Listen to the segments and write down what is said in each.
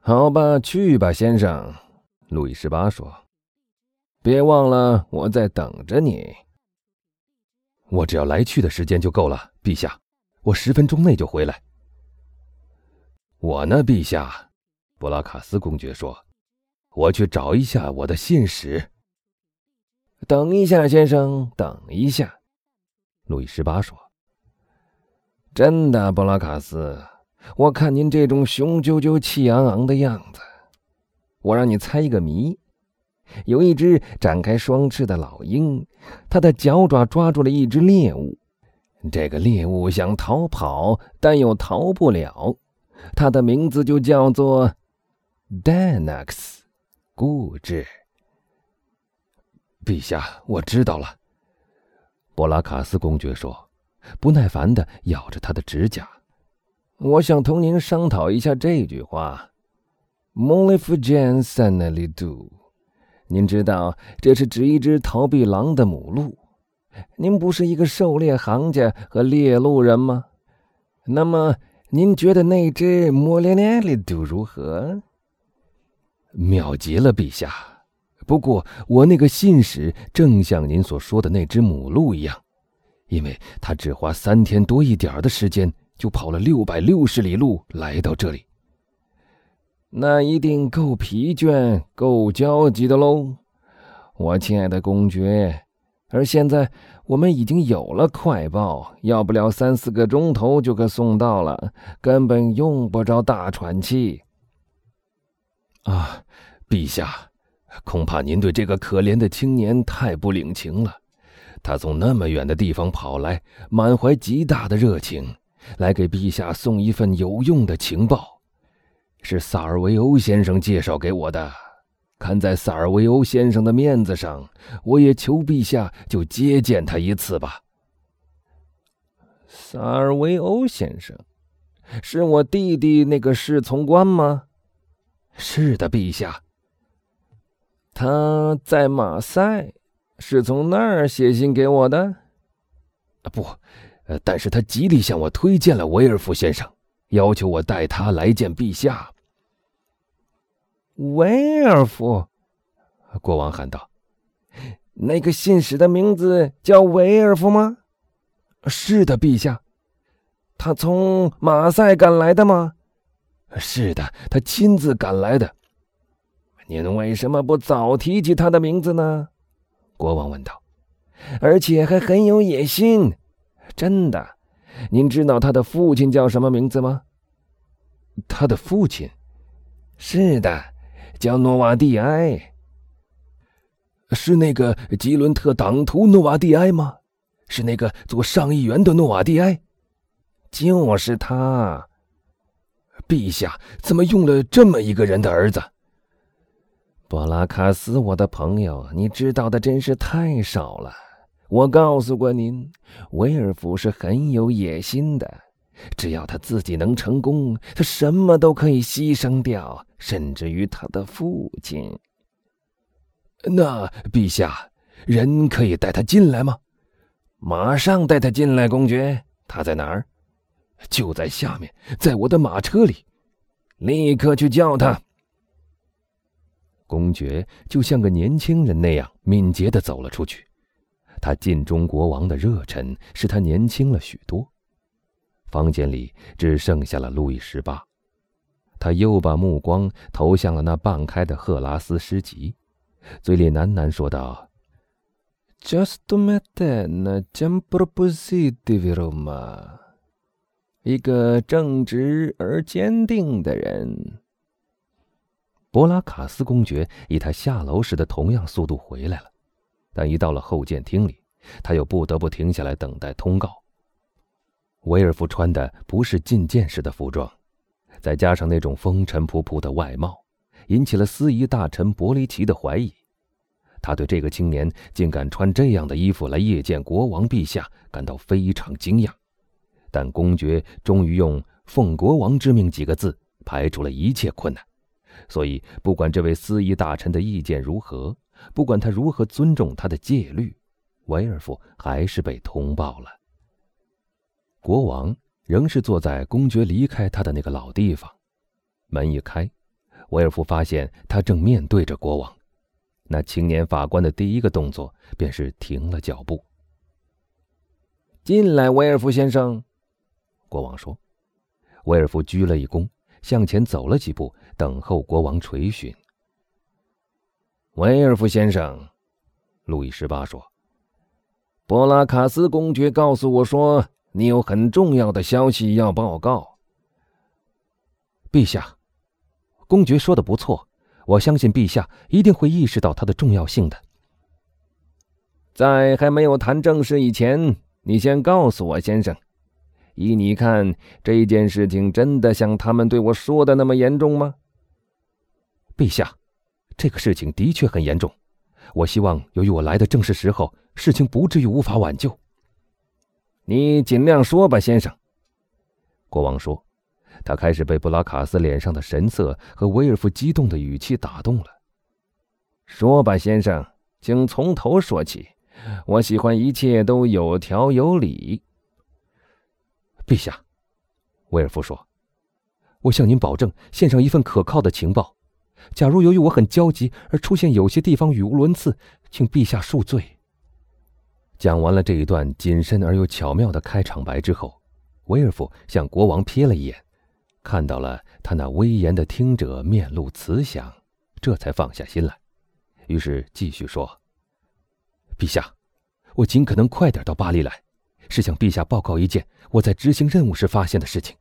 好吧，去吧，先生。”路易十八说，“别忘了我在等着你。我只要来去的时间就够了，陛下。我十分钟内就回来。”我呢，陛下，布拉卡斯公爵说：“我去找一下我的信使。”等一下，先生，等一下。路易十八说：“真的，布拉卡斯，我看您这种雄赳赳、气昂昂的样子，我让你猜一个谜：有一只展开双翅的老鹰，它的脚爪抓住了一只猎物，这个猎物想逃跑，但又逃不了。”它的名字就叫做 Danax，固执。陛下，我知道了。博拉卡斯公爵说，不耐烦的咬着他的指甲。我想同您商讨一下这句话 m o l i f j a n s a n a l i d o 您知道这是指一只逃避狼的母鹿。您不是一个狩猎行家和猎鹿人吗？那么。您觉得那只莫连连里度如何？妙极了，陛下。不过我那个信使正像您所说的那只母鹿一样，因为他只花三天多一点的时间就跑了六百六十里路来到这里。那一定够疲倦、够焦急的喽，我亲爱的公爵。而现在。我们已经有了快报，要不了三四个钟头就可送到了，根本用不着大喘气。啊，陛下，恐怕您对这个可怜的青年太不领情了。他从那么远的地方跑来，满怀极大的热情，来给陛下送一份有用的情报，是萨尔维欧先生介绍给我的。看在萨尔维欧先生的面子上，我也求陛下就接见他一次吧。萨尔维欧先生，是我弟弟那个侍从官吗？是的，陛下。他在马赛，是从那儿写信给我的。啊，不，呃，但是他极力向我推荐了维尔福先生，要求我带他来见陛下。维尔夫，国王喊道：“那个信使的名字叫维尔夫吗？”“是的，陛下。”“他从马赛赶来的吗？”“是的，他亲自赶来的。”“您为什么不早提起他的名字呢？”国王问道。“而且还很有野心，真的。您知道他的父亲叫什么名字吗？”“他的父亲？”“是的。”叫诺瓦蒂埃，是那个吉伦特党徒诺瓦蒂埃吗？是那个做上议员的诺瓦蒂埃？就是他。陛下怎么用了这么一个人的儿子？布拉卡斯，我的朋友，你知道的真是太少了。我告诉过您，威尔福是很有野心的。只要他自己能成功，他什么都可以牺牲掉，甚至于他的父亲。那陛下，人可以带他进来吗？马上带他进来，公爵。他在哪儿？就在下面，在我的马车里。立刻去叫他。公爵就像个年轻人那样敏捷的走了出去。他尽忠国王的热忱使他年轻了许多。房间里只剩下了路易十八，他又把目光投向了那半开的赫拉斯诗集，嘴里喃喃说道：“Just me then, jam propositi viroma。”一个正直而坚定的人。博拉卡斯公爵以他下楼时的同样速度回来了，但一到了后见厅里，他又不得不停下来等待通告。维尔夫穿的不是觐见时的服装，再加上那种风尘仆仆的外貌，引起了司仪大臣伯雷奇的怀疑。他对这个青年竟敢穿这样的衣服来谒见国王陛下感到非常惊讶。但公爵终于用“奉国王之命”几个字排除了一切困难。所以，不管这位司仪大臣的意见如何，不管他如何尊重他的戒律，维尔夫还是被通报了。国王仍是坐在公爵离开他的那个老地方，门一开，威尔夫发现他正面对着国王，那青年法官的第一个动作便是停了脚步。进来，威尔夫先生。国王说。威尔夫鞠了一躬，向前走了几步，等候国王垂询。威尔夫先生，路易十八说：“波拉卡斯公爵告诉我说，你有很重要的消息要报告。”陛下，公爵说的不错，我相信陛下一定会意识到它的重要性的。在还没有谈正事以前，你先告诉我，先生。依你看，这件事情真的像他们对我说的那么严重吗？陛下，这个事情的确很严重。我希望，由于我来的正是时候，事情不至于无法挽救。你尽量说吧，先生。国王说，他开始被布拉卡斯脸上的神色和威尔夫激动的语气打动了。说吧，先生，请从头说起。我喜欢一切都有条有理。陛下，威尔夫说：“我向您保证，献上一份可靠的情报。假如由于我很焦急而出现有些地方语无伦次，请陛下恕罪。”讲完了这一段谨慎而又巧妙的开场白之后，威尔夫向国王瞥了一眼，看到了他那威严的听者面露慈祥，这才放下心来。于是继续说：“陛下，我尽可能快点到巴黎来。”是向陛下报告一件我在执行任务时发现的事情，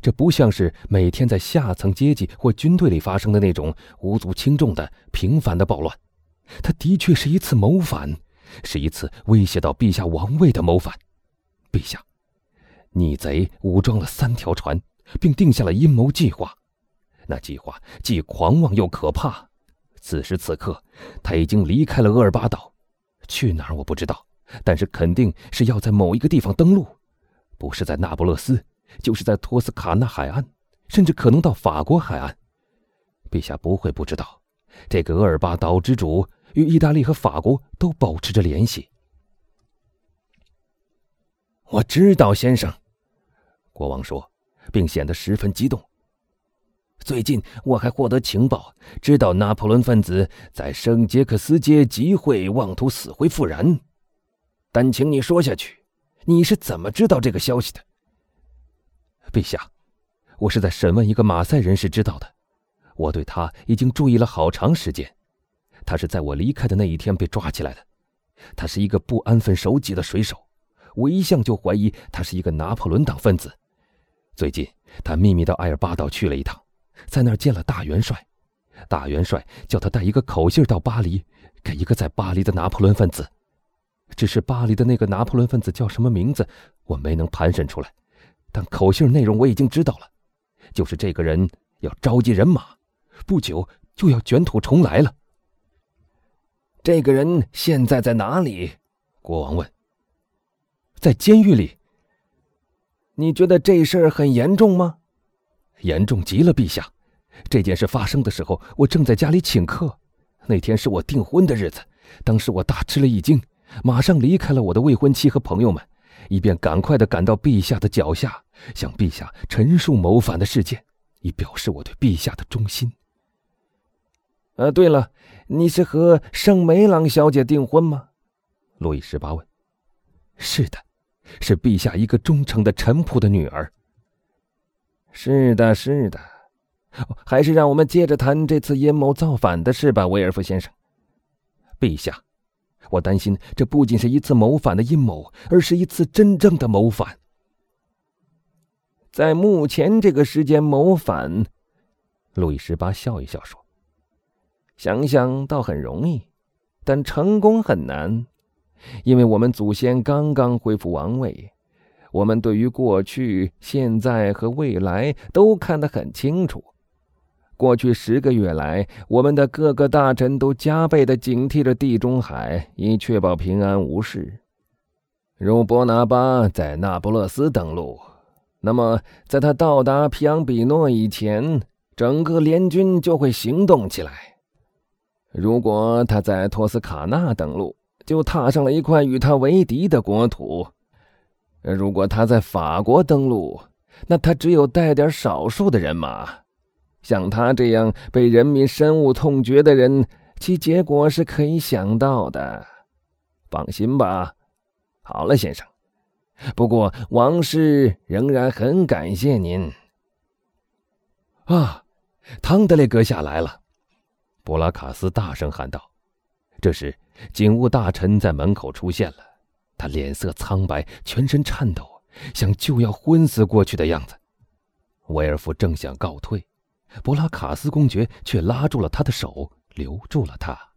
这不像是每天在下层阶级或军队里发生的那种无足轻重的平凡的暴乱，它的确是一次谋反，是一次威胁到陛下王位的谋反。陛下，逆贼武装了三条船，并定下了阴谋计划，那计划既狂妄又可怕。此时此刻，他已经离开了厄尔巴岛，去哪儿我不知道。但是肯定是要在某一个地方登陆，不是在那不勒斯，就是在托斯卡纳海岸，甚至可能到法国海岸。陛下不会不知道，这个厄尔巴岛之主与意大利和法国都保持着联系。我知道，先生，国王说，并显得十分激动。最近我还获得情报，知道拿破仑分子在圣杰克斯街集会，妄图死灰复燃。但请你说下去，你是怎么知道这个消息的？陛下，我是在审问一个马赛人时知道的。我对他已经注意了好长时间。他是在我离开的那一天被抓起来的。他是一个不安分守己的水手，我一向就怀疑他是一个拿破仑党分子。最近他秘密到埃尔巴岛去了一趟，在那儿见了大元帅。大元帅叫他带一个口信到巴黎，给一个在巴黎的拿破仑分子。只是巴黎的那个拿破仑分子叫什么名字，我没能盘审出来，但口信内容我已经知道了，就是这个人要召集人马，不久就要卷土重来了。这个人现在在哪里？国王问。在监狱里。你觉得这事儿很严重吗？严重极了，陛下。这件事发生的时候，我正在家里请客，那天是我订婚的日子，当时我大吃了一惊。马上离开了我的未婚妻和朋友们，以便赶快的赶到陛下的脚下，向陛下陈述谋反的事件，以表示我对陛下的忠心。呃，对了，你是和圣梅朗小姐订婚吗？路易十八问。是的，是陛下一个忠诚的臣仆的女儿。是的，是的。还是让我们接着谈这次阴谋造反的事吧，威尔夫先生。陛下。我担心，这不仅是一次谋反的阴谋，而是一次真正的谋反。在目前这个时间谋反，路易十八笑一笑说：“想想倒很容易，但成功很难，因为我们祖先刚刚恢复王位，我们对于过去、现在和未来都看得很清楚。”过去十个月来，我们的各个大臣都加倍的警惕着地中海，以确保平安无事。如波拿巴在那不勒斯登陆，那么在他到达皮昂比诺以前，整个联军就会行动起来。如果他在托斯卡纳登陆，就踏上了一块与他为敌的国土；如果他在法国登陆，那他只有带点少数的人马。像他这样被人民深恶痛绝的人，其结果是可以想到的。放心吧。好了，先生。不过王室仍然很感谢您。啊，汤德雷阁下来了！博拉卡斯大声喊道。这时，警务大臣在门口出现了，他脸色苍白，全身颤抖，像就要昏死过去的样子。威尔夫正想告退，博拉卡斯公爵却拉住了他的手，留住了他。